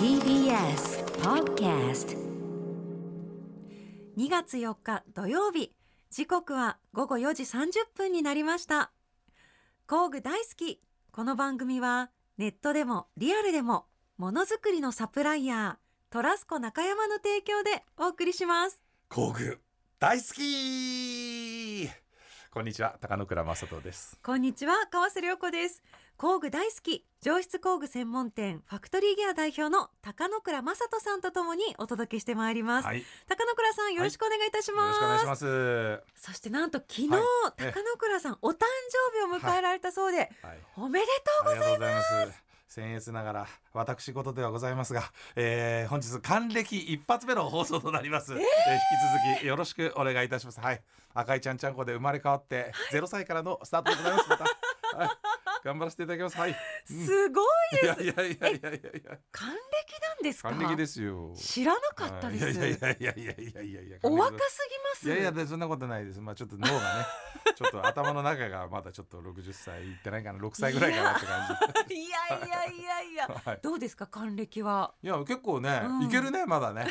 TBS Podcast 2月4日土曜日。時刻は午後4時30分になりました。工具大好き。この番組はネットでもリアルでもものづくりのサプライヤートラスコ中山の提供でお送りします。工具大好きこんにちは高野倉正人です。こんにちは川瀬良子です。工具大好き上質工具専門店ファクトリーギア代表の高野倉正人さんとともにお届けしてまいります、はい。高野倉さんよろしくお願いいたしよます、ろしくお願いします。そしてなんと昨日、はい。高野倉さんお誕生日を迎えられたそうで、はい。おめでとうございます僭越ながら私事ではございますが、えー、本日還暦一発目の放送となります、えー、えー、引き続きよろしくお願いいたします。はい。赤いちゃんちゃんこで生まれ変わってゼロ歳からのスタートでございます。また、はい、頑張らせていただきます。はい、うん、すごいいやいやいやいやいやいや。還暦なんです還暦ですよ。知らなかったです。い。やいやいやいやいやいやいや。お若すぎます。いやいやそんなことないです。まあちょっと脳がねちょっと頭の中がまだちょっと60歳いってないかな。6歳ぐらいかなって感じ。いやいや。はい。どうですか還暦は？いや結構ね、うん。いけるねまだね、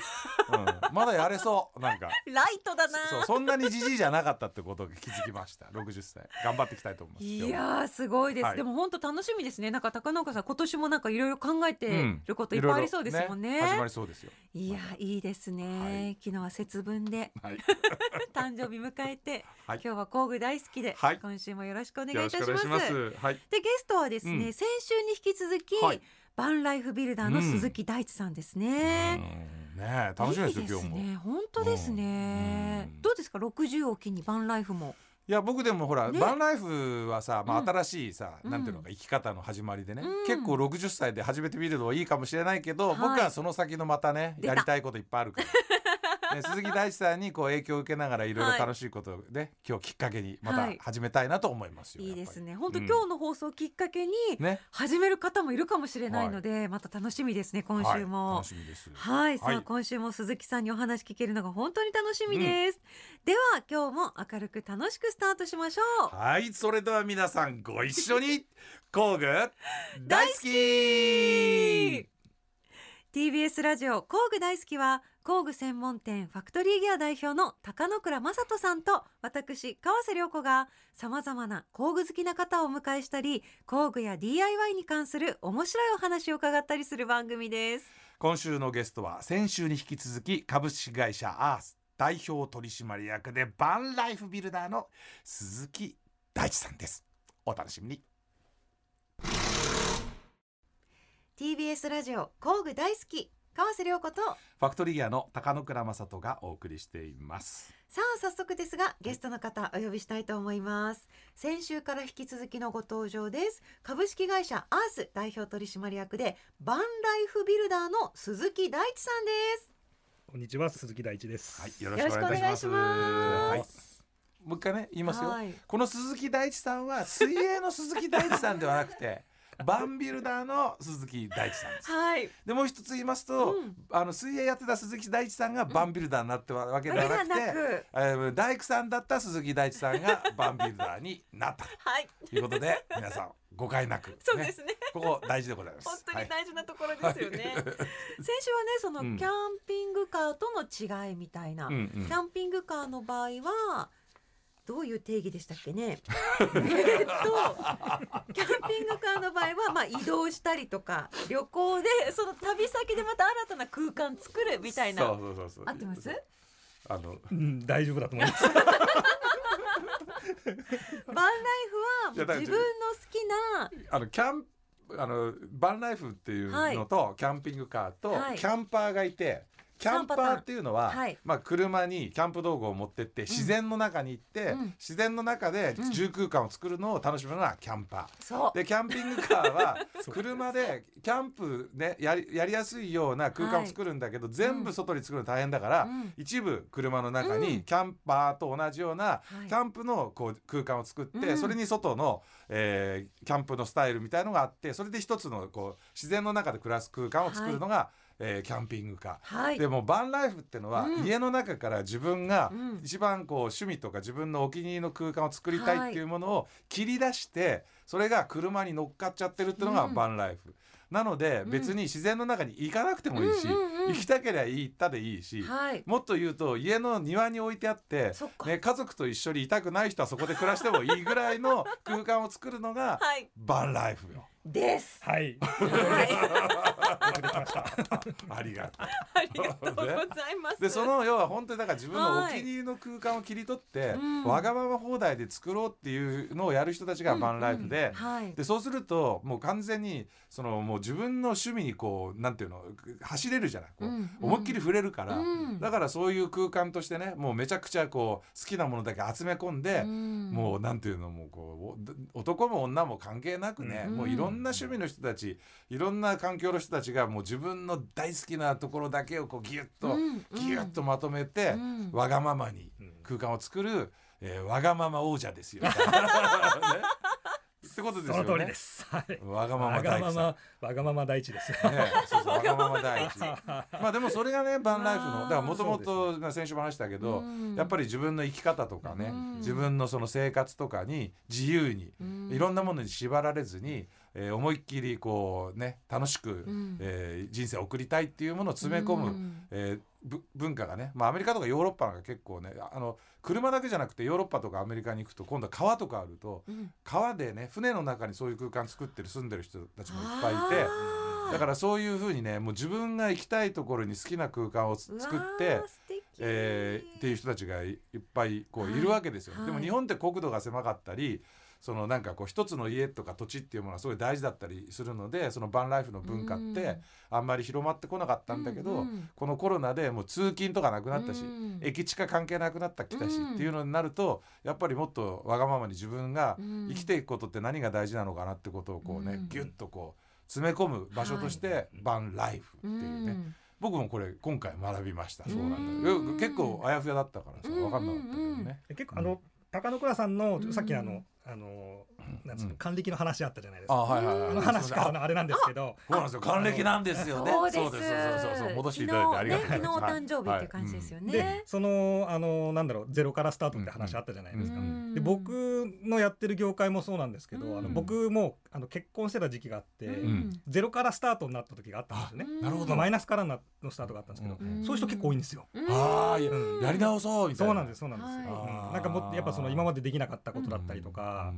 うん、まだやれそうなんか。ライトだな。そうそんなにじじいじゃなかったってことが気づきました。60歳頑張っていきたいと思います。いやーすごいです、はい。でも本当楽しみですね。なんか高野岡さん今年もなんかいろいろ考えてることいっぱいありそうですもんね,、いろいろ始まりそうですよ。いやいいですね、はい。昨日は節分ではい。誕生日迎えて、はい。今日は工具大好きで、はい。今週もよろしくお願いいたします。願いします。はい。でゲストはですね、うん。先週に引き続き、はいバンライフビルダーの鈴木大地さんですね、うん。ねえ楽しみですよいい今日も。ね本当ですね、うん。どうですか？60を機にバンライフも。いや僕でもほら、ね。バンライフはさ、まあ、うん。新しいさ、うん。なんていうのか生き方の始まりでね、うん。結構60歳で始めてみるのはいいかもしれないけど、はい。僕はその先のまたねやりたいこといっぱいあるから。ね、鈴木大地さんにこう影響を受けながらいろいろ楽しいことで、今日きっかけにまはい。た始めたいなと思いますよ。いいですね。本当、うん。今日の放送をきっかけにね。始める方もいるかもしれないので、また楽しみですね今週はい、も。楽しみです。はい、さあ、はい。今週も鈴木さんにお話聞けるのが本当に楽しみです、では今日も明るく楽しくスタートしましょう。はい、それでは皆さんご一緒に 工具大好き。TBS ラジオ工具大好きは工具専門店ファクトリーギア代表の高野倉正人さんと私川瀬良子がさまざまな工具好きな方をお迎えしたり工具や DIY に関する面白いお話を伺ったりする番組です。今週のゲストは先週に引き続き株式会社アース代表取締役でバンライフビルダーの鈴木大地さんです。お楽しみに。TBS ラジオ工具大好き川瀬良子とファクトリーギアの高野倉正人がお送りしています。さあ早速ですがゲストの方お呼びしたいと思います。先週から引き続きのご登場です。株式会社アース代表取締役でバンライフビルダーの鈴木大地さんです。こんにちは鈴木大地です。はいよろしくお願いします。よろしくお願いしはい、もう一回ね言いますよ、はい。この鈴木大地さんは水泳の鈴木大地さんではなくてバンビルダーの鈴木大地さんです。はい。でもう一つ言いますと、うん。あの水泳やってた鈴木大地さんがバンビルダーになってわけではなくて、わけではなく。えー大工さんだった鈴木大地さんがバンビルダーになった。はい。ということで皆さん誤解なく、ね、そうですね。ここ大事でございます。本当にはい。大事なところですよね、先週はねそのキうん。ャンピングカーとの違いみたいな、うんうん。キャンピングカーの場合はどういう定義でしたっけね？えっとキャンピングカーの場合はまあ移動したりとか旅行でその旅先でまた新たな空間作るみたいなそうそうそうそう。合ってます？あのうん、大丈夫だと思います。バンライフは自分の好きなあのキャンあのバンライフっていうのと、キャンピングカーと、はい。キャンパーがいてキャンパーっていうのは、はい。まあ、車にキャンプ道具を持ってって自然の中に行って、うん。自然の中でうん。住空間を作るのを楽しむのがキャンパー。でキャンピングカーは車でキャンプねやりやりやすいような空間を作るんだけど、全部外に作るの大変だから、うん。一部車の中うん。にキャンパーと同じようなはい。キャンプのこう空間を作って、うん。それに外の、えーキャンプのスタイルみたいのがあってそれで一つのこう自然の中で暮らす空間を作るのが、えーキャンピングカー。はい。でもバンライフってのは、うん。家の中から自分がうん。一番こう趣味とか自分のお気に入りの空間を作りたいっていうものを切り出してそれが車に乗っかっちゃってるっていうのがうん。バンライフ。なのでうん。別に自然の中に行かなくてもいいし、行きたければ行ったでいいし、はい。もっと言うと家の庭に置いてあってね、家族と一緒にいたくない人はそこで暮らしてもいいぐらいの空間を作るのが はい。バンライフよ。です。はい。ありがとう。ありがとうございます。でその要は本当にだから自分のお気に入りの空間を切り取って、うん。わがまま放題で作ろうっていうのをやる人たちがバンライフで。はい。でそうするともう完全にそのもう自分の趣味にこうなんていうの走れるじゃない。こう、うん思いっきり触れるから、うん。だからそういう空間としてねもうめちゃくちゃこう好きなものだけ集め込んで、うん。もうなんていうのもうこうお男も女も関係なくね、うん。もういろんな趣味の人たちいろんな環境の人たちがもう自分の大好きなところだけをこうギュッと、うんギュッとまとめて、うん。わがままにうん空間を作る、えーわがまま王者ですよ。ね ってことですよね。その通りです。はい。わがままわが大工さん。ままわがまま第一です。ね、そうそうわがまま第一。まあでもそれがねバンライフのだからもともとまあ先週も話したけど、うんやっぱり自分の生き方とかね、うん自分のその生活とかに自由に、うんいろんなものに縛られずに、えー思いっきりこうね楽しく、ん。えー人生を送りたいっていうものを詰め込む、うん。えーぶ文化がね、まあ、アメリカとかヨーロッパなんか結構ねああの車だけじゃなくてヨーロッパとかアメリカに行くと今度は川とかあるとうん。川でね船の中にそういう空間作ってる住んでる人たちもいっぱいいて。だからそういうふうにねもう自分が行きたいところに好きな空間をつ作ってえーっていう人たちがいいっぱいこうはいいるわけですよ。はい。でも日本って国土が狭かったりそのなんかこう一つの家とか土地っていうものはすごい大事だったりするのでそのバンライフの文化ってあんまり広まってこなかったんだけど、うんうんこのコロナでもう通勤とかなくなったし、うん。駅地下関係なくなったきたし、うんっていうのになるとやっぱりもっとわがままに自分がうん。生きていくことって何が大事なのかなってことをこうね、うん。ギュッとこう詰め込む場所として、バンライフっていうね、ん。僕もこれ今回学びました。そううんなん。だよ結構あやふやだったからさうん。分かんなかったけどね。結構あの高野倉さんのうんさっきのあのあのなんつううんの還暦の話あったじゃないですあか。はいはいはい。あの話からのあれなんですけど。そうなんですよ還暦なんですよね。そうですそうそうそう戻していただいてありがとうございます。昨日誕生日っていう感じですよね。でそのあのなんだろうゼロからスタートって話あったじゃないですか。うんで僕のやってる業界もそうなんですけど、うん。あの僕もあの結婚してた時期があって、うん。ゼロからスタートになった時があったんですよね。うん。なるほど。まあマイナスからののスタートがあったんですけど、うん。そういう人結構多いんですよ。うん。ああやうん。やり直そうみたいな。そうなんですそうなんです。よ。はい。うん。なんかもっとやっぱその今までできなかったことだったりとか、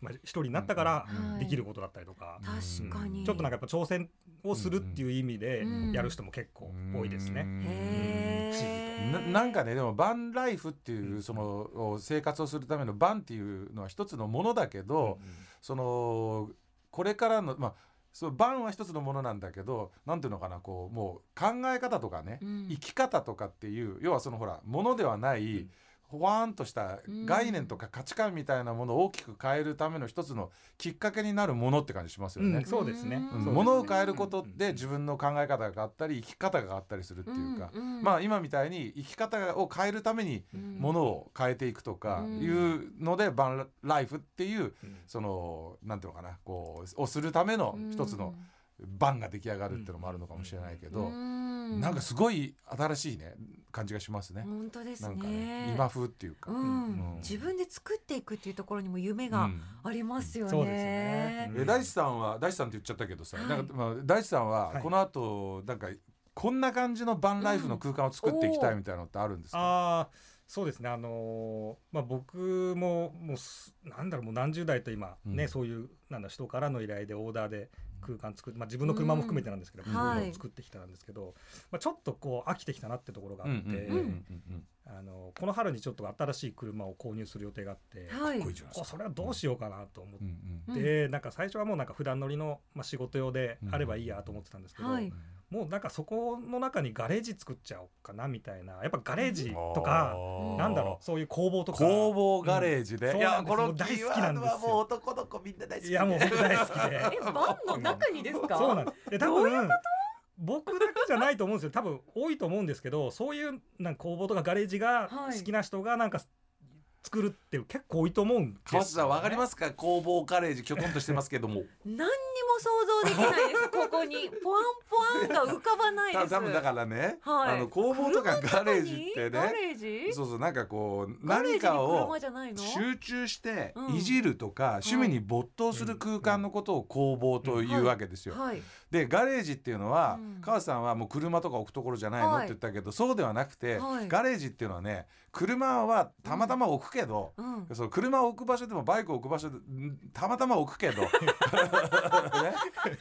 まあ一人になったからうんできることだったりとか、確かに。ちょっとなんかやっぱ挑戦をするっていう意味でうん。やる人も結構多いですね。へ不思議ーななんかねでもバンライフっていうその生活をするためのバンっていうのは一つのものだけど、そのこれからのまあそうバンは一つのものなんだけどなんていうのかなこうもう考え方とかね、うん。生き方とかっていう要はそのほらものではない、ほわーんとした概念とか価値観みたいなものを大きく変えるための一つのきっかけになるものって感じしますよね。うんそうですね。ものを変えることで自分の考え方が変わったり生き方が変わったりするっていうか、うんうんまあ今みたいに生き方を変えるためにうんものを変えていくとかいうのでバンライフっていううん。そのなんていうのかなこうをするための一つのバンが出来上がるっていうのもあるのかもしれないけど、うん。なんかすごい新しいね感じがしますね。本当ですなんかねね。今風っていうか。うん。うん。自分で作っていくっていうところにも夢がうん。ありますよね。そうですよね。え大地さんは大地さんって言っちゃったけどさ、はい。なんかまあ大地さんははい。この後なんかこんな感じのバンライフの空間を作っていきたいみたいなのってあるんですか？ああそうですね。あのーまあ僕ももうすなんだろうもう何十代と今ね、うん。そういうなんだ人からの依頼でオーダーで空間作って、まあ、自分の車も含めてなんですけど、うん。作ってきたんですけど、まあ、ちょっとこう飽きてきたなってところがあって、うんうんうんうん。あのこの春にちょっと新しい車を購入する予定があって、はい。それはどうしようかなと思っうんうんて、なんか最初はもうなんか普段乗りの、まあ、仕事用であればいいやと思ってたんですけど、はいもうなんかそこの中にガレージ作っちゃおうかなみたいな。やっぱガレージとか、あー。なんだろうそういう工房とか。工房ガレージで、うん。いやこの大好きなんですよ。もう男の子みんな大好き。いやもう僕大好きで。えバンの中にですか？そうなんですで多分僕だけじゃないと思うんですよ多分多いと思うんですけどそういうなんか工房とかガレージがはい好きな人がなんか作るって結構多いと思うんです川瀬さんわかりますすか？工房ガレージきょとんとしてますけども。何にも想像できないです。ここに。ポワンポワンが浮かばないです。た多分だからね、はい。あの工房とかガレージってガねレージ？そうそうなんかこう何かを集中してうん。いじるとか、趣味に没頭する空間のことを工房というわけですよ。はい。でガレージっていうのは、うん。川瀬さんはもう車とか置くところじゃないのっはいて言ったけど、そうではなくて、はい。ガレージっていうのはね車はたまたま置くけど、うん。その車を置く場所でもバイクを置く場所でんたまたま置くけど、ね、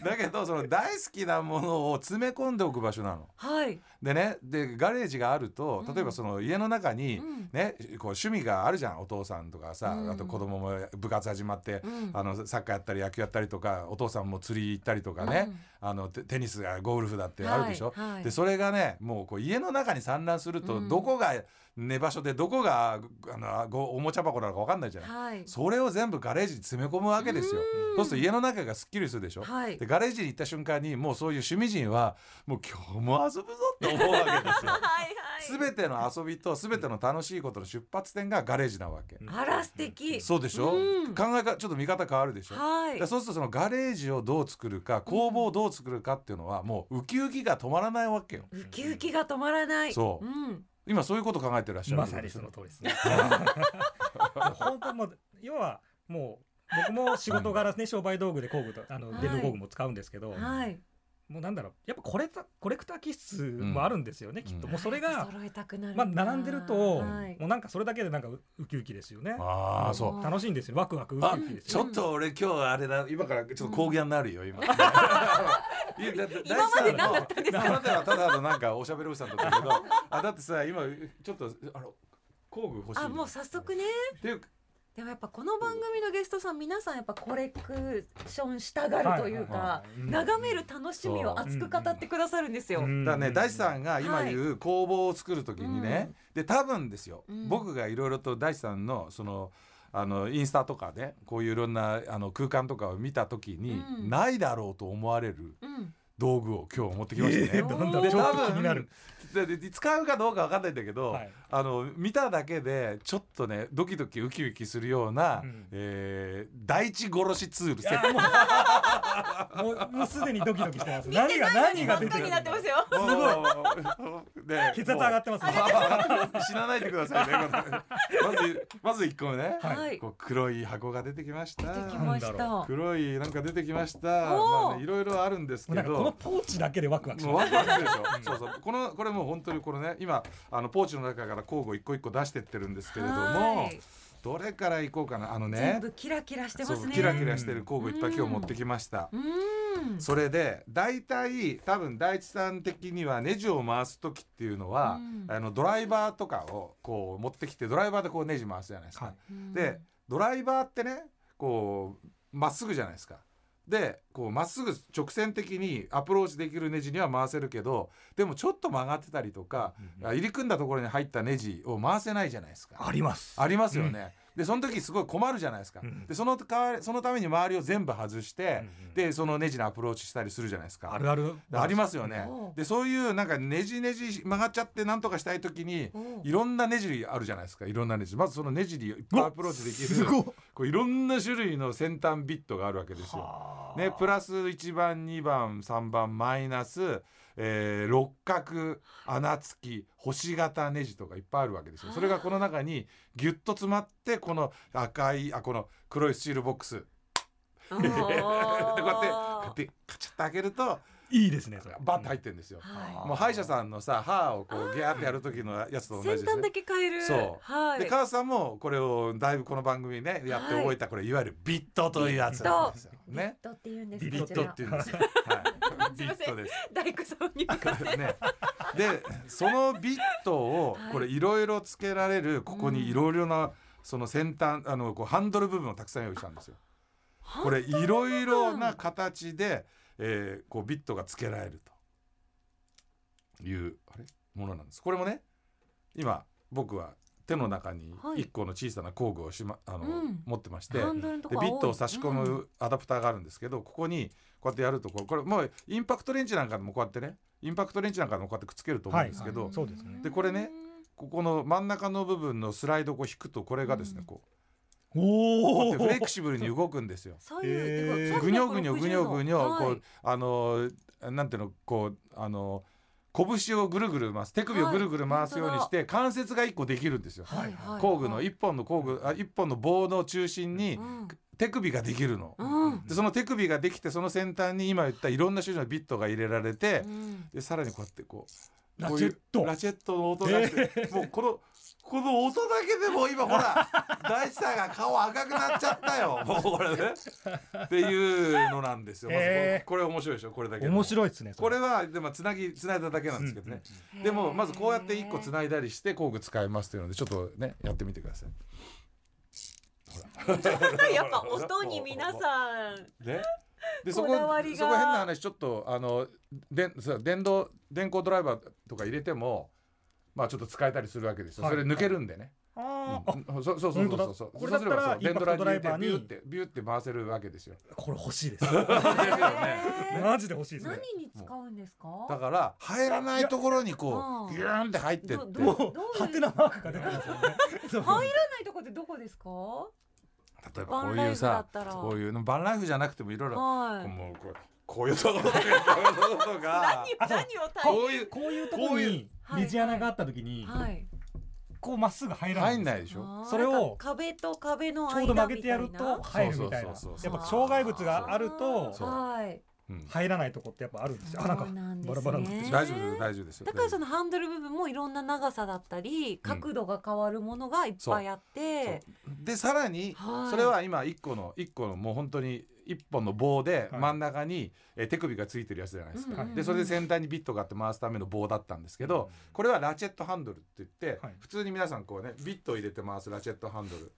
だけどその大好きなものを詰め込んでおく場所なの。はい。でねでガレージがあるとうん。例えばその家の中に、うん。ね、こう趣味があるじゃん。お父さんとかさ、うん。あと子供も部活始まって、うん。あのサッカーやったり野球やったりとかお父さんも釣り行ったりとかね、あのテテニスがゴルフだってあるでしょ？はい。はいでそれがねもうこう家の中に散乱すると、うん。どこが寝場所でどこがあのごおもちゃ箱なのか分かんないじゃない。はい。それを全部ガレージに詰め込むわけですよ。うん。そうすると家の中がすっきりするでしょ？はい。でガレージに行った瞬間にもうそういう趣味人はもう今日も遊ぶぞって思うわけですよ。はいはい。全ての遊びと全ての楽しいことの出発点がガレージなわけ。あら素敵。そうでしょ、うん。考えかちょっと見方変わるでしょ、はい。でそうするとそのガレージをどう作るか工房をどう作るかっていうのはもうウキウキが止まらないわけよ。ウキウキが止まらない。そう。うん。今そういうこと考えてらっしゃる。まさにその通りですね。本当もう要はもう僕も仕事柄ね商売道具で工具とあのはい。電動工具も使うんですけど、はいもうなんだろうやっぱコレクタコレクター気質もあるんですよね、きっと。うん。もうそれが、揃えたくなるまあ、並んでると、はい。もうなんかそれだけでなんかウウキウキですよね。ああそう。楽しいんですよ。ワクワクウキあウキですよ。ちょっと俺今日あれだ今からちょっと講義になるよ今。今まで何だったんですか？今まではただのなんかおしゃべりおじさんだったけどあだってさ今ちょっとあの工具欲しいあもう早速ね。っていうでもやっぱこの番組のゲストさん皆さんやっぱコレクションしたがるというか眺める楽しみを熱く語ってくださるんですよ。うん。だね大地さんが今はい。言う工房を作る時にね、で多分ですよ、うん。僕がいろいろと大地さんのそのあのインスタとかでこういういろんなあの空間とかを見た時に、うん。ないだろうと思われるうん。道具を今日持ってきましたね。使うかどうかわかんないんだけど、はいあの見ただけでちょっとねドキドキウキウキするような、うんえー大地殺しツールセットもうもうすでにドキドキしてます何が何が出てくるになってますよ。すごいね血圧上がってますね死なないでくださいね。まずまず一個目ね、はいこう黒い箱が出てきました。出てきましなんだた。黒いなんか出てきました。まあねいろいろあるんですけなんかこのど。ポーチだけでワクワクしもうますワクワクでしょ。そうそう。このこれもう本当にこのね今あのポーチの中から交互一個一個出してってるんですけれどもは、いどれからいこうかなあの全ね。部キラキラしてますね。キラキラしてる工具いっぱい今日持ってきました。うん。それで大体多分大地さん的にはネジを回す時っていうのは、うんあのドライバーとかをこう持ってきてドライバーでこうネジ回すじゃないですか。はいうんでドライバーってねこうまっすぐじゃないですか。でこうまっすぐ直線的にアプローチできるネジには回せるけどでもちょっと曲がってたりとか、うんあ入り組んだところに入ったネジを回せないじゃないですか。ありますありますよね。でその時すごい困るじゃないですか。うんでその代わりそのために周りを全部外して、うんでそのネジにアプローチしたりするじゃないですか。あるある。ありますよね。でそういうなんかネジネジ曲がっちゃってなんとかしたい時にいろんなネジあるじゃないですか。いろんなネジ。まずそのネジにいっぱいアプローチできる。すごい。こういろんな種類の先端ビットがあるわけですよ。はあ。ね、プラス1番2番3番マイナス、えー六角穴付き星型ネジとかいっぱいあるわけですよ。それがこの中にギュッと詰まってこの赤いあこの黒いスチールボックス。こうやってこうーやってカチャッと開けるといいですねそれバッと入ってるんですよ。はもう歯医者さんのさ歯をこうギャーってやる時のやつとい。同じですね。先端だけ変える。そうはい。で母さんもこれをだいぶこの番組ねやって覚えたこれいわゆるビットというやつなんですよね。ビットって言うんですビットって言うんですよ。はい。ビットです。大工さんに向かって。ね、でそのビットをはいこれいろいろつけられるここにいろいろなその先端あのこうハンドル部分をたくさん用意したんですよ。これいろいろな形で、えーこうビットがつけられるというあれ？ものなんです。これもね今僕は手の中にはい。一個の小さな工具をしまあの、うん。持ってまして。でビットを差し込うん。むアダプターがあるんですけど、ここにこうやってやるとこれもうインパクトレンチなんかでもこうやってねインパクトレンチなんかでもこうやってくっつけると思うんですけど、はい。そうですねでこれねここの真ん中の部分のスライドを引くとこれがですね、うん。こうおってフレキシブルに動くんですよ。左右へー。てかぐにょぐにょぐにょぐにょ、はいこうあのなんていうのこうあの拳をぐるぐる回す手首をぐるぐる回すようにして、関節が一個できるんですよ。はいはい。工具の一本の工具あ一本の棒の中心にうん。手首ができるの。うん。でその手首ができてその先端に今言ったいろんな種類のビットが入れられて、うん。でさらにこうやってこうラチェット。ラチェットの音がして、もうこのこの音だけでもう今ほら大地さんが顔赤くなっちゃったよ。もうこれね。っていうのなんですよ、まずこれへー。これ面白いでしょこれだけ面白いですねそこれはでもつなぎつないだだけなんですけどね、でもまずこうやって一個つないだりして工具使いますというのでちょっとねやってみてください。やっぱ音に皆さん。ね。で そここだわりが。そこ変な話ちょっとあのでそう電動電光ドライバーとか入れてもまあちょっと使えたりするわけですよ、はい。それ抜けるんでね、あーあうん。そうそうそうそうそう。そう。これだったらそうすればそう電ドラに入れてインパクトドライバーに。ビューってビューって回せるわけですよ。これ欲しいです。マジで欲しいです何ねに使うんですか？だから入らないところにこうんうギューンって入ってって。ハテナマークが出てますよね。そ う入らないとこってどこですか？例えばこういうさこういうバンライフじゃなくてもいろいろはい。もうこうこういうところとかこういうところとか何何を対こういうこういうところにネジ穴があった時にはい。こうまっすぐ入らない入んないでしょ？それを壁と壁の間ちょうど曲げてやると入るみたいな。やっぱ障害物があるとそうはいう。ん。入らないとこってやっぱあるんですよ。あなんかバラバラになってしまう。大丈夫大丈夫です。よだからそのハンドル部分もいろんな長さだったり角度が変わるものがいっぱいあって、でさらにはい。それは今一個の一個のもう本当に一本の棒ではい。真ん中にえー手首がついてるやつじゃないですか、うんうんうん。でそれで先端にビットがあって回すための棒だったんですけど、これはラチェットハンドルって言って、はい。普通に皆さんこうねビットを入れて回すラチェットハンドル。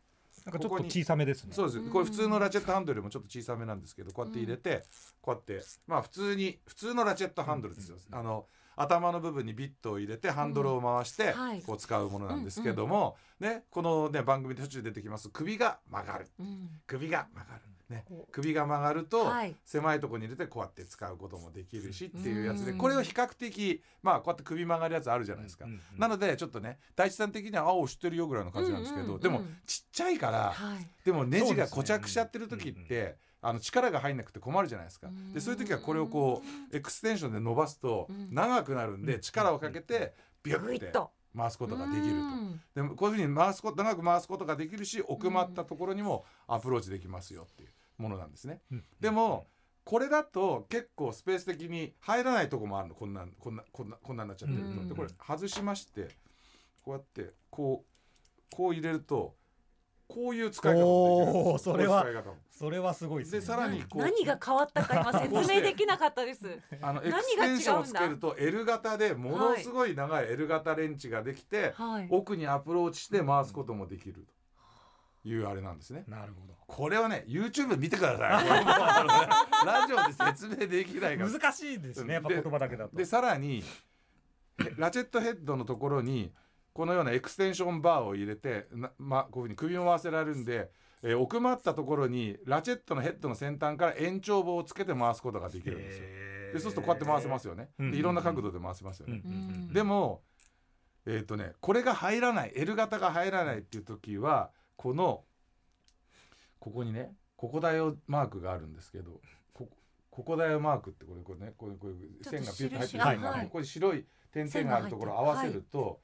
なんかちょっと小さめですね。そうです。うん。これ普通のラチェットハンドルよりもちょっと小さめなんですけどこうやって入れて、こうやってまあ普通に普通のラチェットハンドルですよ、うんあの頭の部分にビットを入れてハンドルを回してはい。こう使うものなんですけども、ね、この、ね、番組で途中で出てきます。首が曲がる。うん。首が曲がる、ねこ、首が曲がると、はい。狭いところに入れてこうやって使うこともできるしっていうやつでうん。これを比較的まあこうやって首曲がるやつあるじゃないですか。うんうんなのでちょっとね大地さん的には「青知ってるよ」ぐらいの感じなんですけど、うんうんうん。でもちっちゃいからはい。でもネジが固着しちゃってる時って、うんあの力が入んなくて困るじゃないですか。でそういう時はこれをこうエクステンションで伸ばすとうん。長くなるんでうん。力をかけてビュッて回すことができると。うん。でもこういうふうに回すこと長く回すことができるし奥まったところにもアプローチできますよっていうものなんですね。うん。でもこれだと結構スペース的に入らないとこもあるの。こんなんこんなこんなこんなになっちゃってると。うん。でこれ外しましてこうやってこうこう入れるとこういう使い方もできる。んですよおーそれはこういう使い方も。それはすごいですね。でさらにこう何が変わったか今説明できなかったです。あのエ何クステンションをつが違うんだけると L 型でものすごい長い L 型レンチができて、はい。奥にアプローチして回すこともできるというあれなんですね。なるほどこれはね YouTube 見てください。ラジオで説明できないから。難しいですねやっぱ言葉だけだとでさらにへラチェットヘッドのところにこのようなエクステンションバーを入れてな、ま、こういうふうに首を回せられるんで、えー奥まったところにラチェットのヘッドの先端から延長棒をつけて回すことができるんですよ。でそうするとこうやって回せますよね。いろんな角度で回せますよね。でもえっ、とねこれが入らない L 型が入らないっていう時はこのここにねここだよマークがあるんですけどこここだよマークってこれこれねこれこれ線がピュッと入ってる。印線がここに白い点々があるところを合わせると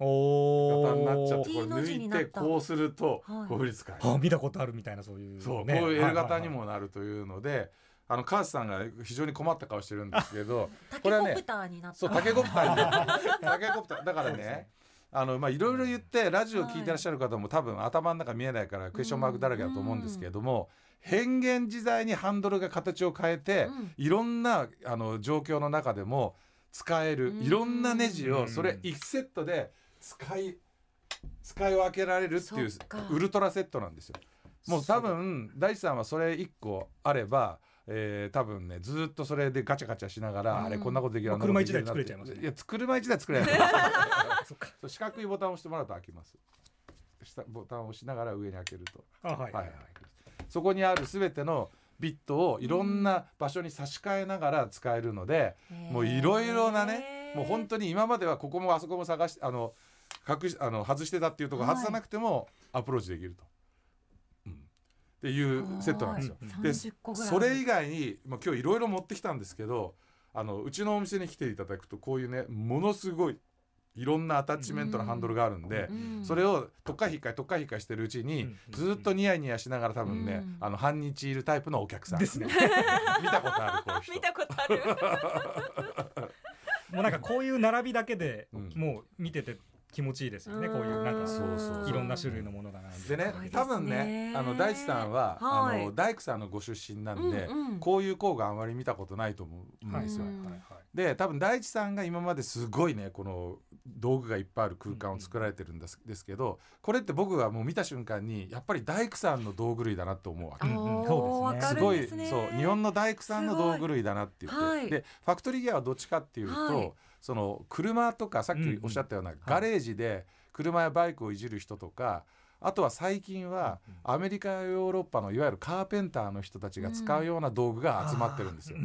お型になっちゃってーこれ T の字抜いになった。てこうするとはい。こうい見たことあるみたいなそういうそう、ねこういう L 型にはいはい。もなるというので、あのカースさんが非常に困った顔してるんですけど、タケこれはねコプターになった。そうタケコプターにタケコプター。だからねあのまあいろいろ言ってラジオ聞いてらっしゃる方も多分頭の中見えないからクエスチョンマークだらけだと思うんですけれども変幻自在にハンドルが形を変えてうん。いろんなあの状況の中でも使えるうん。いろんなネジをそれ1セットで使い使い分けられるっていうウルトラセットなんですよ。もう多分大地さんはそれ1個あれば、えー、多分ねずっとそれでガチャガチャしながら、うん。あれこんなことできるん車一台作れちゃいますね。いや車一台作れないそう四角いボタンを押してもらうと開きます。下ボタンを押しながら上に開けると。あはいはいはい。そこにある全てのビットをいろんな場所に差し替えながら使えるので、もういろいろなねもう本当に今まではここもあそこも探してあの隠しあの外してたっていうところはい。外さなくてもアプローチできると、うん。っていうセットなんですよ。うんで30個ぐらいそれ以外に、まあ、今日いろいろ持ってきたんですけどあのうちのお店に来ていただくとこういうねものすごいいろんなアタッチメントのハンドルがあるんで、うん。それをとっかひっかいとっかひっかいしてるうちに、うん。ずっとニヤニヤしながら多分ね、うん。あの半日いるタイプのお客さん。ですね。見たことあるこういう人。見たことある。もうなんかこういう並びだけでうん。もう見てて気持ちいいですよねこういうなんかそうそういろんな種類のものが並んでね多分ねあの大地さんは、はい。あの大工さんのご出身なんで、うんうん。こういう工具あんまり見たことないと思うんはいですよ。はいはいはい。で多分大地さんが今まですごいねこの道具がいっぱいある空間を作られてるんです,、ですけどこれって僕がもう見た瞬間にやっぱり大工さんの道具類だなと思うわけ。そうですね。すごいそう日本の大工さんの道具類だなって言って、はい。でファクトリーギアはどっちかっていうと、はいその車とかさっきおっしゃったようなガレージで車やバイクをいじる人とかあとは最近はアメリカやヨーロッパのいわゆるカーペンターの人たちが使うような道具が集まってるんですよ。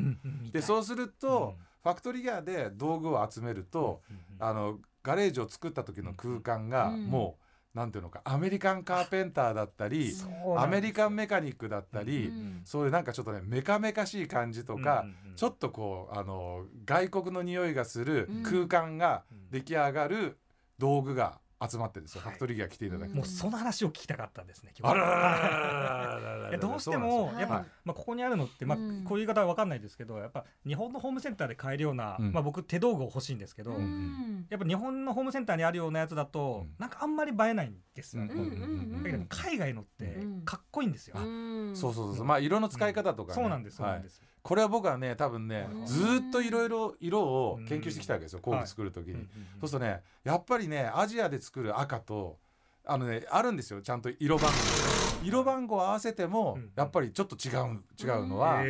でそうすると、うん。ファクトリーギアで道具を集めると、あのガレージを作った時の空間がうん。もう、なんていうのかアメリカンカーペンターだったりアメリカンメカニックだったり、うんそういうなんかちょっとねメカメカしい感じとか、うんうんうん。ちょっとこうあの外国の匂いがするうん。空間がうん出来上がる道具が集まってですよ、はい。ファクトリーギア来ていただくと。もうその話を聞きたかったんですねどうしてもやっぱ、はいまあ、ここにあるのって、まあうんこういう言い方は分かんないですけどやっぱ日本のホームセンターで買えるような、うんまあ、僕手道具を欲しいんですけど、うんやっぱ日本のホームセンターにあるようなやつだと、うんなんかあんまり映えないんですよね、海外のってうんかっこいいんですよ、うんそうそうそうまあ色の使い方とか、ねそうなんですそうはいなんです、これは僕はね多分ねうん。ずーっといろいろ色を研究してきたわけですよ工具作る時に、うんうんうん。そうするとねやっぱりねアジアで作る赤とあのねあるんですよちゃんと色番号色番号合わせてもうんやっぱりちょっと違う違うのは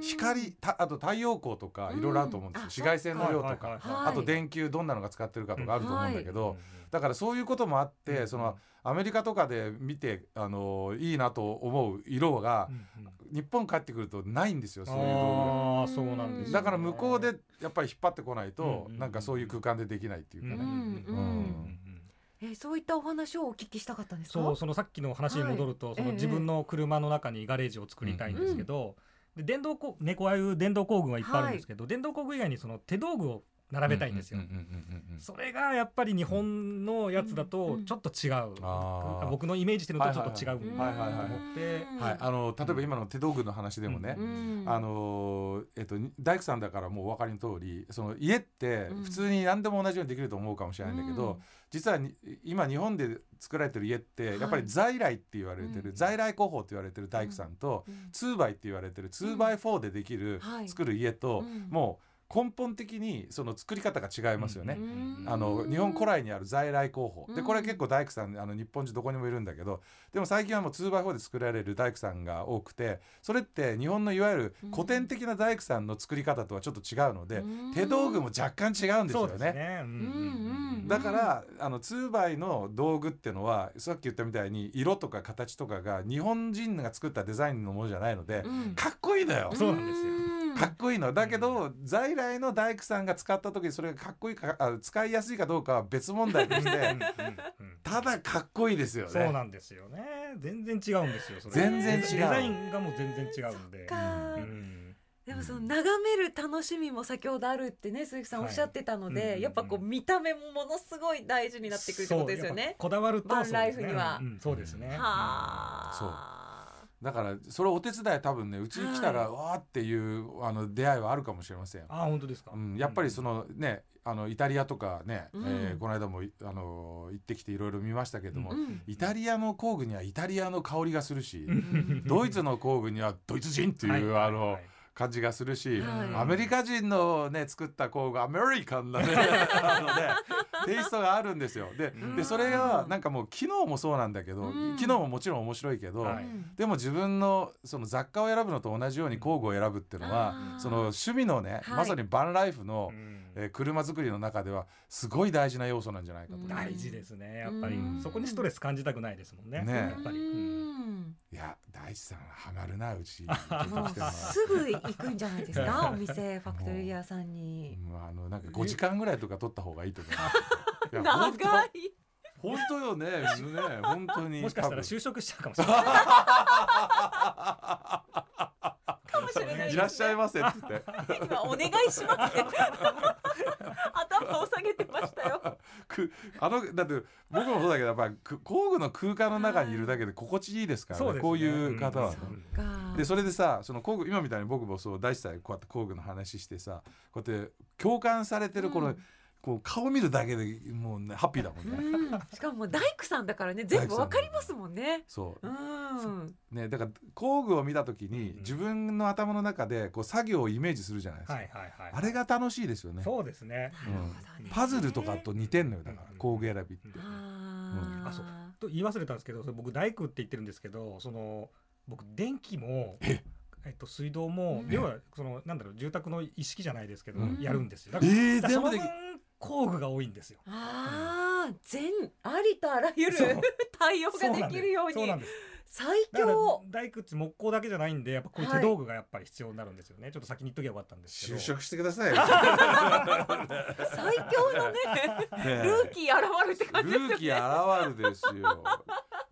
光たあと太陽光とかいろいろあると思うんですよ。うん。紫外線の量とはいかはいはい。はい。あと電球どんなのが使ってるかとかあると思うんだけうんどだからそういうこともあってうんそのアメリカとかで見てあのいいなと思う色がうんうん。日本帰ってくるとないんですよそういう道具が。ああそうなんですね。だから向こうでやっぱり引っ張ってこないとうんなんかそういう空間でできないっていうかね。うんうんえーそういったお話をお聞きしたかったんですか？そうそのさっきの話に戻ると、そのはい。ええ自分の車の中にガレージを作りたいんですけど、で電動工ねこうああいう電動工具がいっぱいあるんですけど、電動工具以外にその手道具を並べたいんですよ。うんうんうんうんうんそれがやっぱり日本のやつだとちょっと違う、あー。僕のイメージしてるのとちょっと違うなはいはいはいと思って、はい、あの例えば今の手道具の話でもね、うんあのえっと大工さんだからもうお分かりの通りその家ってうん。普通に何でも同じようにできると思うかもしれないんだけど、実はに今日本で作られてる家ってやっぱり在来って言われてる、うん。在来工法って言われてる大工さんと、うん。2バイって言われてる2バイ4でできる、はい。作る家と、うん。もう根本的にその作り方が違いますよね。うん。あの日本古来にある在来工法。でうん。これ結構大工さんあの日本中どこにもいるんだけど。でも最近はもう 2x4 で作られる大工さんが多くてそれって日本のいわゆる古典的な大工さんの作り方とはちょっと違うのでうん。手道具も若干違うんですよね。ね。うん。うんうんうん。だからあの 2x の道具ってのはさっき言ったみたいに色とか形とかが日本人が作ったデザインのものじゃないのでうん。かっこいいのよ。そうなんですよ。うんかっこいいのだけど在来の大工さんが使った時にそれがかっこいいかあ使いやすいかどうかは別問題としてうんうんうんただかっこいいですよね。そうなんですよね。全然違うんですよ。それ全然違うデザインがもう全然違うんで。かうんでもその眺める楽しみも先ほどあるってね鈴木さんおっしゃってたので、やっぱこう見た目もものすごい大事になってくるってことですよねぱ。こだわるとバンライフにはそうですねうんそうですね。はあ。だからそれお手伝い多分ねうちに来たら、わーっていうあの出会いはあるかもしれません。あ本当ですか。うん、やっぱりそのねあのイタリアとかね、うん。えーこの間もいあの行ってきていろいろ見ましたけども、うん。イタリアの工具にはイタリアの香りがするし、うん。ドイツの工具にはドイツ人っていう、はい。あの、はい感じがするし、はい。アメリカ人のね作った工具アメリカンなね あのねテイストがあるんですよ。でうん。でそれがなんかもう機能もそうなんだけど、うん。機能ももちろん面白いけど、はい。でも自分のその雑貨を選ぶのと同じように工具を選ぶっていうのは、その趣味のね、はい。まさにバンライフの、うんえー車作りの中ではすごい大事な要素なんじゃないかと。うん。大事ですねやっぱり。うん。そこにストレス感じたくないですもんね。ねやっぱり、ううん。んいや大地さんはハマるなうち。すぐ行くんじゃないですか お店ファクトリーギアさんに。うんあのなんか5時間ぐらいとか取った方がいいと思います。長い。本当よねね本当に。もしかしたら多就職しちゃうかもしれない。かもしれない分いらっしゃいませって。言って今お願いしますって頭を下げてましたよくあのだって僕もそうだけどやっぱ工具の空間の中にいるだけで心地いいですからね。そうですね。こういう方は。ね。うん。か。でそれでさその工具今みたいに僕もそう大地さんこうやって工具の話してさこうやって共感されてるこの、うんこう顔見るだけでもうねハッピーだもんね。うん。しかももう大工さんだからね全部わかりますもんね。そう。うん。ねだから工具を見た時にうん。自分の頭の中でこう作業をイメージするじゃないですか。はいはいはいあれが楽しいですよね。そうですね。うん。パズルとかと似てんのよだからうん。工具選びって。あそう。と言い忘れたんですけど僕大工って言ってるんですけどその僕電気もえ？えっと、水道も、うん。要はそのなんだろう住宅の一式じゃないですけど、うん。やるんですよ。だえからー、全部でだからその分工具が多いんですよ。あー全ありとあらゆる 対応ができるようにそうなんです。最だから強大工って木工だけじゃないんでやっぱこういう手道具がやっぱり必要になるんですよね。ちょっと先に言っときゃよかったんですけど。就職してくださいよ。最強のね ねルーキー現るって感じですよねルーキー現るですよ。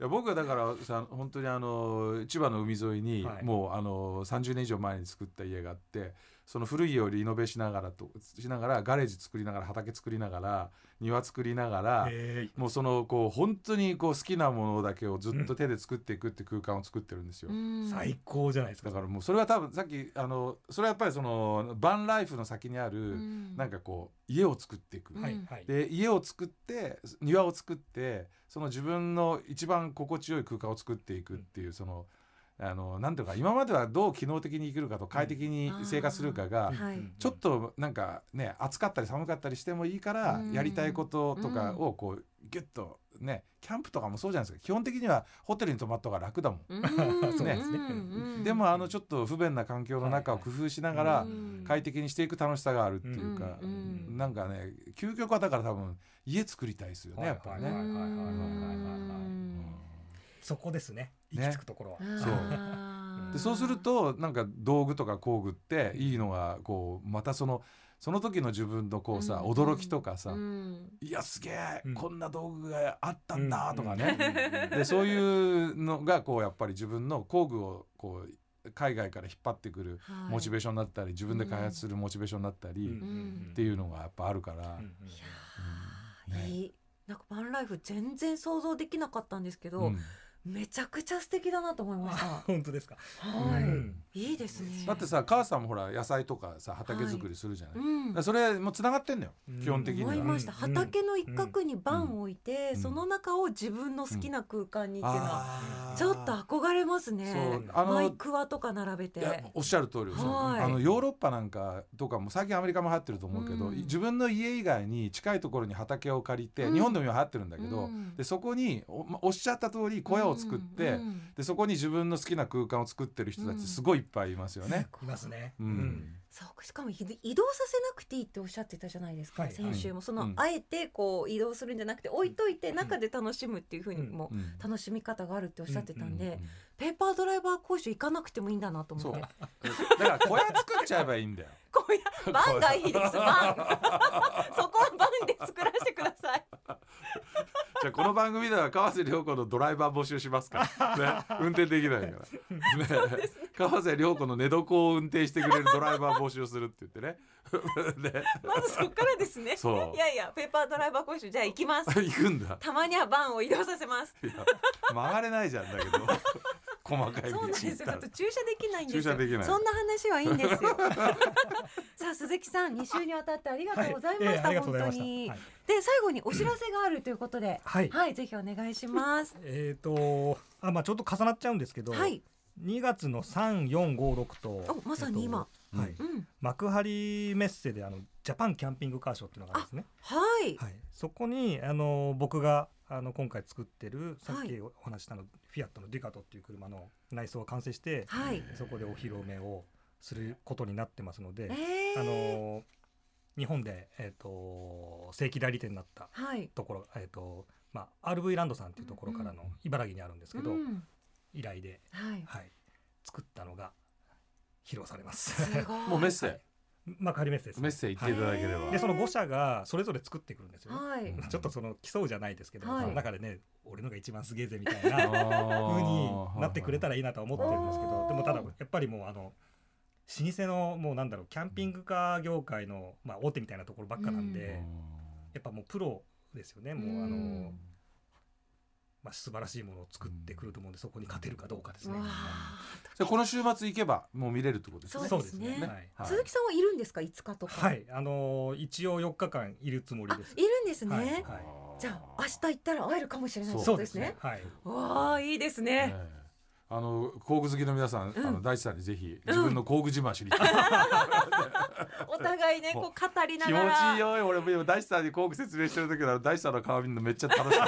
いや僕はだからさ本当にあの千葉の海沿いに、はいもうあの30年以上前に作った家があってその古い家をリノベしながらとしながらガレージ作りながら畑作りながら庭作りながらもうそのこう本当にこう好きなものだけをずっと手で作っていくって空間を作ってるんですよ。うん最高じゃないですか。だからもうそれは多分さっきあのそれはやっぱりそのバンライフの先にあうるんなんかこう家を作っていく。うんはいはい。で家を作って庭を作ってその自分の一番心地よい空間を作っていくっていうそのあのなんていうか今まではどう機能的に生きるかと快適に生活するかがちょっとなんかね暑かったり寒かったりしてもいいからうん。やりたいこととかをこうギュッとねキャンプとかもそうじゃないですか。基本的にはホテルに泊まった方が楽だもん。ね。うん。でもあのちょっと不便な環境の中を工夫しながらうん。快適にしていく楽しさがあるっていうか、なんかね究極はだから多分家作りたいですよね、やっぱりね。そこですね。ね。行き着くところは。そう。でそうするとなんか道具とか工具っていいのがこうまたそのその時の自分のこうさ、うん。驚きとかさ、うん。いやすげえ、うん。こんな道具があったんだとかね、ねでそういうのがこうやっぱり自分の工具をこう海外から引っ張ってくるはい。モチベーションになったり自分で開発するモチベーションになったり、ん。っていうのがやっぱあるから、うんうんうん。ねいい。なんかバンライフ全然想像できなかったんですけど、うんめちゃくちゃ素敵だなと思いました。本当ですか？はい、うん。いいですね。だってさ母さんもほら野菜とかさ畑作りするじゃない、うん。だからそれもつながってんのよ、うん。基本的には。思いました、うん。畑の一角にバンを置いて、うん。その中を自分の好きな空間にっていうのは、ちょっと憧れますそう。ねあのマイクワとか並べて。おっしゃる通りあのヨーロッパなんかとかも最近アメリカも流行ってると思うけど、うん。自分の家以外に近いところに畑を借りて、うん。日本でも今流行ってるんだけど、うん。でそこにおっしゃった通り小屋を作って、うんうんでそこに自分の好きな空間を作ってる人たちすごいいっぱいいますよね。い。ますね。うん。そうしかも移移動させなくていいっておっしゃってたじゃないですか、はい。先週も。その、うん。あえてこう移動するんじゃなくて置いといて中で楽しむっていうふうにうん。もうん。楽しみ方があるっておっしゃってたんで、うんペーパードライバー講習行かなくてもいいんだなと思って。だから小屋作っちゃえばいいんだよ。こういうバンがいいですバン そこはバンで作らせてください。じゃあこの番組では川瀬良子のドライバー募集しますから、ね、運転できないから、ね。川瀬良子の寝床を運転してくれるドライバー募集するって言ってね。ね。まずそこからですね。そう。いやいやペーパードライバー講習じゃあ行きます。行くんだ。たまにはバンを移動させます。曲がれないじゃんだけど細かい道そうなんですよ。駐車できないんですよ。駐車できないそんな話はいいんですよ。さあ鈴木さん、2週にわたってありがとうございました。はいええありがとうございました本当に。はいで最後にお知らせがあるということで、はいはい、ぜひお願いします。えっとあまあちょっと重なっちゃうんですけど、はい、2月の3、4、5、6とおまさに今えっとはいうん、幕張メッセであのジャパンキャンピングカーショーっていうのがあるんですね。はい、はい、そこにあの僕があの今回作ってるさっはいきお話ししたの、フィアットのデュカトっていう車の内装が完成して、はい。そこでお披露目をすることになってますので、えー、あの日本で、えー、と正規代理店になったはい。ところ、えーとまあ、RV ランドさんっていうところからの茨城にあるんですけど、うん、依頼で、はい。はい、作ったのが披露されます。すごい。もうメッセ、まあ仮メッセですメッセージ言っていただければ、でその5社がそれぞれ作ってくるんですよね、はい。ちょっとその競うじゃないですけど、はい。その中でね俺のが一番すげえぜみたいな風風になってくれたらいいなとは思ってるんですけどでもただやっぱりもうあの老舗のもうなんだろうキャンピングカー業界の、まあ、大手みたいなところばっかなんで、やっぱもうプロですよね。もうあの、うんまあ、素晴らしいものを作ってくると思うんでそこに勝てるかどうかですね。わじゃあこの週末行けばもう見れるってことですね。そうですね。はい。あ鈴木さんはいるんですか？5日とか。はい、あのー一応4日間いるつもりです。いるんですね、はい。はい。じゃあ明日行ったら会えるかもしれないそことですね。はい。わあいいですね、ええあの工具好きの皆さん、うん。あの大地さんにぜひ自分の工具自慢しに来て、お互いねこう語りな気持がらちいいよ。俺も今大地さんに工具説明してる時は大地さんの顔見るのめっちゃ楽しかっ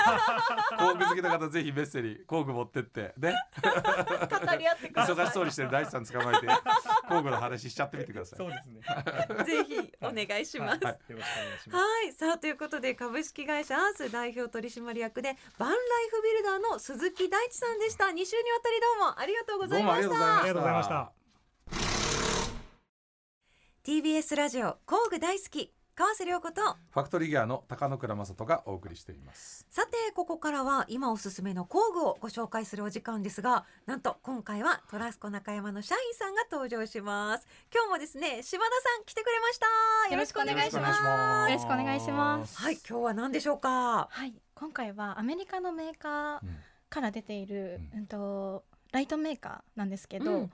た工具好きの方ぜひメッセに工具持ってって。ね語り合ってください。忙しそうにしてる大地さん捕まえて工具の話しちゃってみてください。そうですね。ぜひお願いします。はい、よろしくお願いします。はい、さあということで株式会社アース代表取締役でバンライフビルダーの鈴木大地さんでした。2週にわたりどううもありがとうございまた。したありがとうございました。TBS ラジオ工具大好き川瀬良子とファクトリーギアの高野倉正人がお送りしています。さてここからは今おすすめの工具をご紹介するお時間ですがなんと今回はトラスコ中山の社員さんが登場します。今日もですね島田さん来てくれました。よろしくお願いします。よろしくお願いします。はい今日は何でしょうか？はい、今回はアメリカのメーカーうん。から出ている、ううんん、とライトメーカーなんですけど、うん。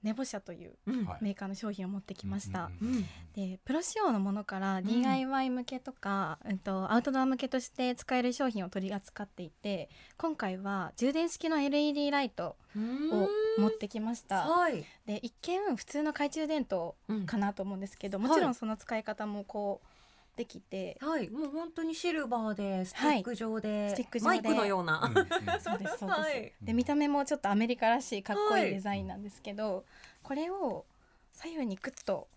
ネボ社といううん。はい。メーカーの商品を持ってきました。うんうんうんでプロ仕様のものからん。DIY 向けとか、うん、とアウトドア向けとして使える商品を取り扱っていて今回は充電式の LED ライトを持ってきました。はい、で一見普通の懐中電灯うん。かなと思うんですけど、はい。もちろんその使い方もこうできて、はい、もう本当にシルバーでスティック状で、スティック状で。マイクのような。うんうん。そうですそうです、はい。で見た目もちょっとアメリカらしいかっこいはい。いデザインなんですけど、これを左右にグッと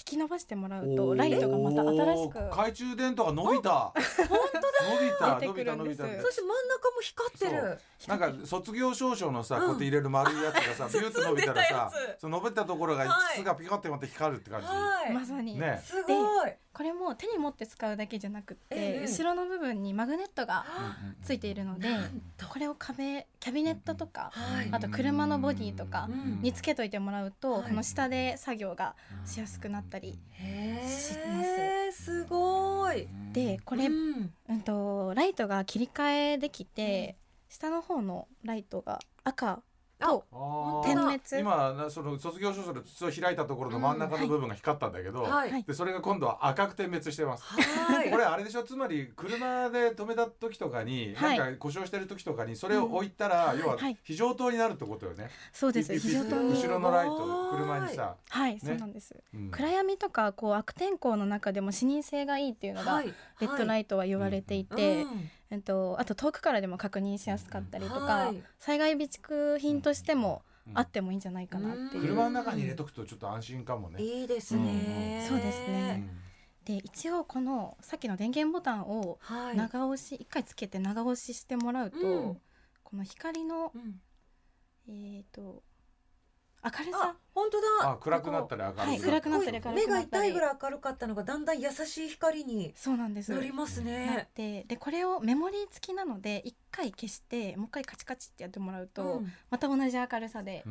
引き伸ばしてもらうとライトがまた新しく懐中電灯が伸びた。本当だ。伸びた出伸びた伸びた。てくるんですそして真ん中も光ってる。なんか卒業証書のさ、うんこうやって入れる丸いやつがさ ビューッと伸びたらさその伸びたところがはい筒がピカってまって光るって感じ、はい。まさに、ね。すごい。これも手に持って使うだけじゃなくって、ええ後ろの部分にマグネットがついているので、これを壁キャビネットとか、はい。あと車のボディとかうんにつけといてもらうと、はい。この下で作業がしやすくなったり、へ知ってえ、すごい。でこれ、うん。うんとライトが切り替えできて、下の方のライトが赤と点滅。今なその卒業証書で筒を開いたところの真ん中の部分が光ったんだけど、でそれが今度は赤く点滅してます。はい。これあれでしょ？つまり車で止めた時とかに、はい。なんか故障してる時とかにそれを置いたら、うん。要ははい。非常灯になるってことよね。そうです。非常灯。に後ろのライト車にさ、はい、そうなんです。うん。暗闇とかこう悪天候の中でも視認性がいいっていうのが、はい。レッドライイトは言われていトて、えっと、あと遠くからでも確認しやすかったりとか、はい。災害備蓄品としてもうん。あってもいいんじゃないかなっていう、車の中に入れとくとちょっと安心かもね。いいですね。そうですうねん。で一応このさっきの電源ボタンをはい。長押し一回つけて長押ししてもらうと、うん。この光のうん。えっ、と明るあさ、本当だ。あ暗くなったり明るくな。ったりはい暗くなったり明るくなったり。目が痛いぐらい明るかったのがだんだん優しい光にそうなんです。なりますね。てでこれをメモリー付きなので一回消してもう一回カチカチってやってもらうと、うん。また同じ明るさで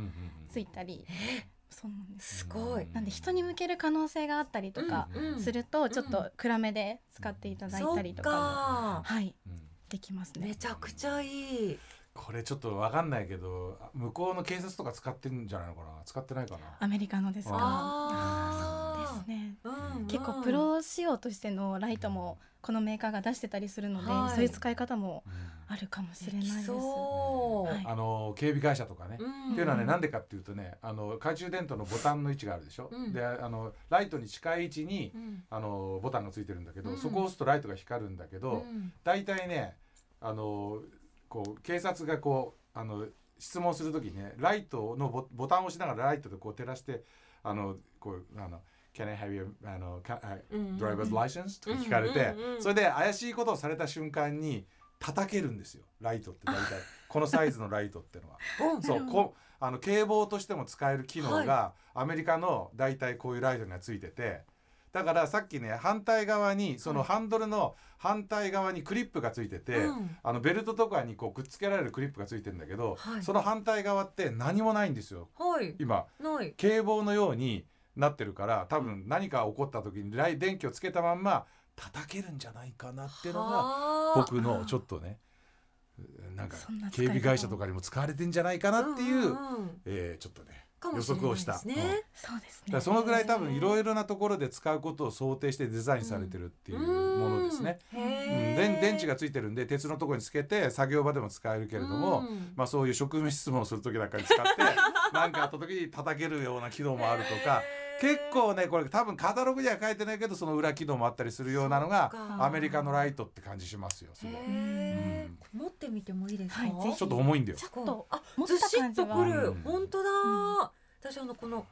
ついたり、えそうなんです。すごい。なんで人に向ける可能性があったりとかするとちょっと暗めで使っていただいたりとか。はいうん。できますね。めちゃくちゃいい。これちょっとわかんないけど向こうの警察とか使ってんじゃないのかな？使ってないかな？アメリカのですか？あー。そうですね。うん結構プロ仕様としてのライトもこのメーカーが出してたりするので、はい。そういう使い方もうん。あるかもしれないです。そう。はい。あの警備会社とかね、うん。っていうのはねなんでかっていうとねあの懐中電灯のボタンの位置があるでしょ、うん。であのライトに近い位置にうん。あのボタンがついてるんだけど、うん。そこを押すとライトが光るんだけど、うん。大体ねあのこう警察がこうあの質問する時にねライトのボボタンを押しながらライトでこう照らしてあのこうあの Can I have your あの driver's license? とか聞かれて、それで怪しいことをされた瞬間に叩けるんですよライトって大体。このサイズのライトっていうの？は。そうこあの警棒としても使える機能が、アメリカの大体こういうライトにはついててだからさっきね反対側にそのはいハンドルの反対側にクリップがついてて、うん。あのベルトとかにこうくっつけられるクリップがついてるんだけど、はい。その反対側って何もないんですよ。はい。今。警棒のようになってるから多分何か起こった時に電気をつけたまんま叩けるんじゃないかなっていうのがはあ。僕のちょっとねなんか警備会社とかにも使われてんじゃないかなっていう、んんん。えーちょっとね予測をした。ね。うん。そうですね。らそのぐらい多分いろいろなところで使うことを想定してデザインされてるっていうものですね。うん。電電池がついてるんで鉄のところにつけて作業場でも使えるけれども、うん。まあそういう職務質問をする時なんかに使って 何かあった時に叩けるような機能もあるとか結構ねこれ多分カタログには書いてないけどその裏機能もあったりするようなのがアメリカのライトって感じしますよすごい。うん。持ってみてもいいですか、はいちょっと重いんだよ。ちょっと。あ持っずしたっ感じはとくる、うん。本当だ、うん。私あのこの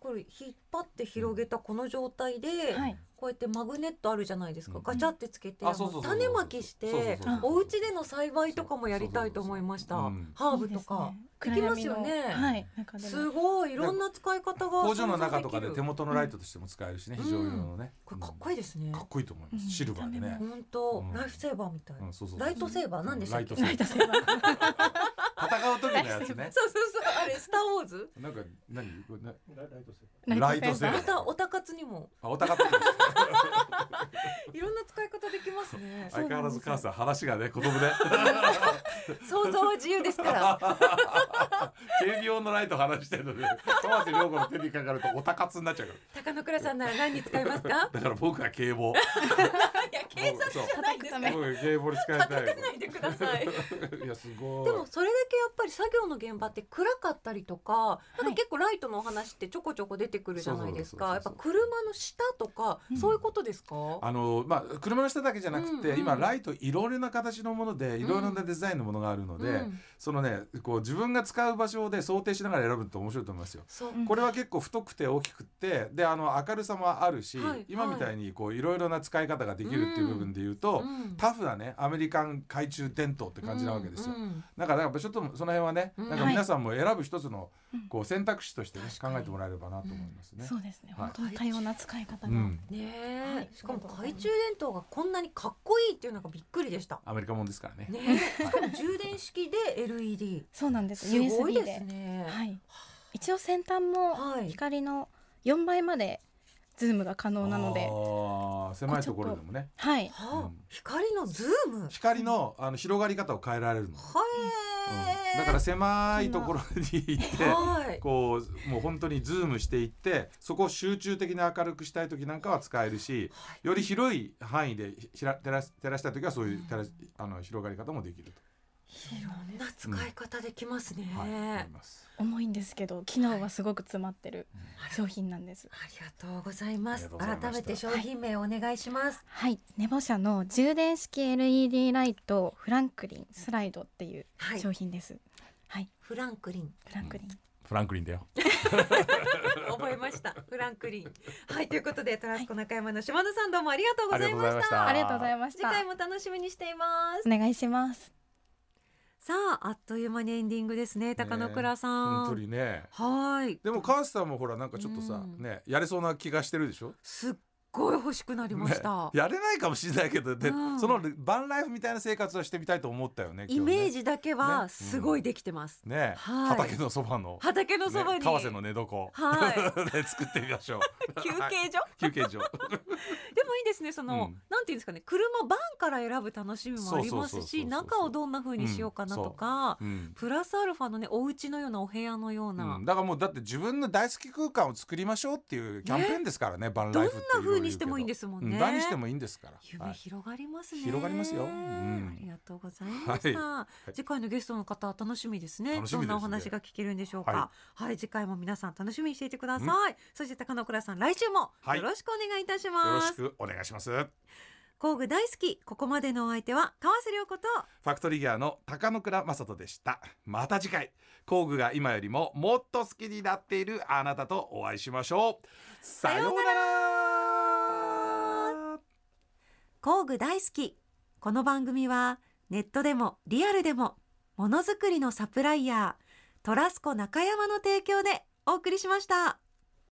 これ引っ張って広げたこの状態で、はい。こうやってマグネットあるじゃないですか、うん。ガチャってつけて、種まきしてお家での栽培とかもやりたいと思いました、ハーブとか、いいできますよね。はい。すごいいろんな使い方が工場の中とかで手元のライトとしても使えるしね、うん。非常用のね、これかっこいいですね、かっこいいと思います、うん。シルバーでね、本当、うん。ライフセーバーみたい、ライトセーバー？何でしたっけ？ライトセーバー 戦う時のやつね。そうそうそうあれスターウォーズ？なんか何？これなラライトセーライトセーバー。またおたかつにも。あお互いです。いろんな使い方できますね。相変わらず母さん話がね子供で。想像は自由ですから。警備用のライト話してるのに川瀬良子の手にかかるとおたかつになっちゃうか高野倉さんなら何に使いますか？らだから僕は警棒。いや警察じゃないんですか僕は警棒に使いたい。叩かないでください。いやすごい。でもそれだけやっぱり作業の現場って暗かったりとかなんか結構ライトのお話ってちょこちょこ出てくるじゃないですか。やっぱ車の下とかうん。そういうことですか？あのまあ車の下だけじゃなくて、うんうん今ライトいろいろな形のものでいろいろなデザインのものがあるので、うん。そのねこう自分が使う場所で想定しながら選ぶと面白いと思いますよ。これは結構太くて大きくってであの明るさもあるし、はい。今みたいにこういろいろな使い方ができるっていう部分で言うと、うん。タフなねアメリカン懐中電灯って感じなわけですよ。うんうん。だからやっぱちょっとその辺はね、うん。なんか皆さんも選ぶ一つのうん。こう選択肢としてね、考えてもらえればなと思いますね。そうですね。はい。本当に多様な使い方が。うん、ねえ、はい。しかも懐中電灯がこんなにかっこいいっていうのがびっくりでした。アメリカもんですからね。ねえ、しかも充電式で LED。そうなんです。すごいでですね。はい。一応先端もはい。光の4倍までズームが可能なので。あー狭いところでもね。はい。はあ。うん。光のズーム。光のあの広がり方を変えられるの、はうん。え、だから狭いところに行ってはい。こうもう本当にズームしていってそこを集中的に明るくしたい時なんかは使えるしより広い範囲でひら照らす照らしたい時はそういう照らしあの広がり方もできるいろんな使い方できますね。と、はい、思います。重いんですけど機能はすごく詰まってる商品なんです。ありがとうございます。ありがとうございました改めて商品名をお願いします。はい NEBO 社の充電式 LED ライト Franklin Slide っていうはい。商品ですはいフランクリン。フランクリンフランクリンだよ。覚えました。フランクリン。はい、ということで、トラスコ中山の島田さんどうもありがとうございまし。たありがとうございました次回も楽しみにしていますお。願いしますさあ、あっという間にエンディングですね、高野倉さん。本当にね。はい。でもカースさんもほらなんかちょっとさ、うんねやれそうな気がしてるでしょ？すっごい欲しくなりました。ねやれないかもしれないけどで、うんそのバンライフみたいな生活はしてみたいと思ったよね。イメージジだけはねすごいできてます。ね、はい畑のそばの畑のそばに。ね、川瀬の寝床、はで 作ってみましょう。休憩所？休憩所。でもいいですね。その、うんなんていうんですかね、車バンから選ぶ楽しみもありますし、中をどんな風にしようかなとか、うんプラスアルファのね、お家のようなお部屋のような。うんだからもうだって自分の大好き空間を作りましょうっていうキャンペーンですからねバンライフっていうにしてもいいんですもんね。うん何にしてもいいんですから、はい。夢広がりますね、広がりますよ。うん。ありがとうございました、い。次回のゲストの方楽しみですね。どんなお話が聞けるんでしょうか。は、はい次回も皆さん楽しみにしていてください、そして高野倉さん来週もはい。よろしくお願いいたしよろます、しくお願いします。工具大好きここまでのお相手は川瀬良子とファクトリーギアの高野倉正人でした。また次回。工具が今よりももっと好きになっているあなたとお会いしましょう。さようなら工具大好きこの番組はネットでもリアルでもものづくりのサプライヤートラスコ中山の提供でお送りしました。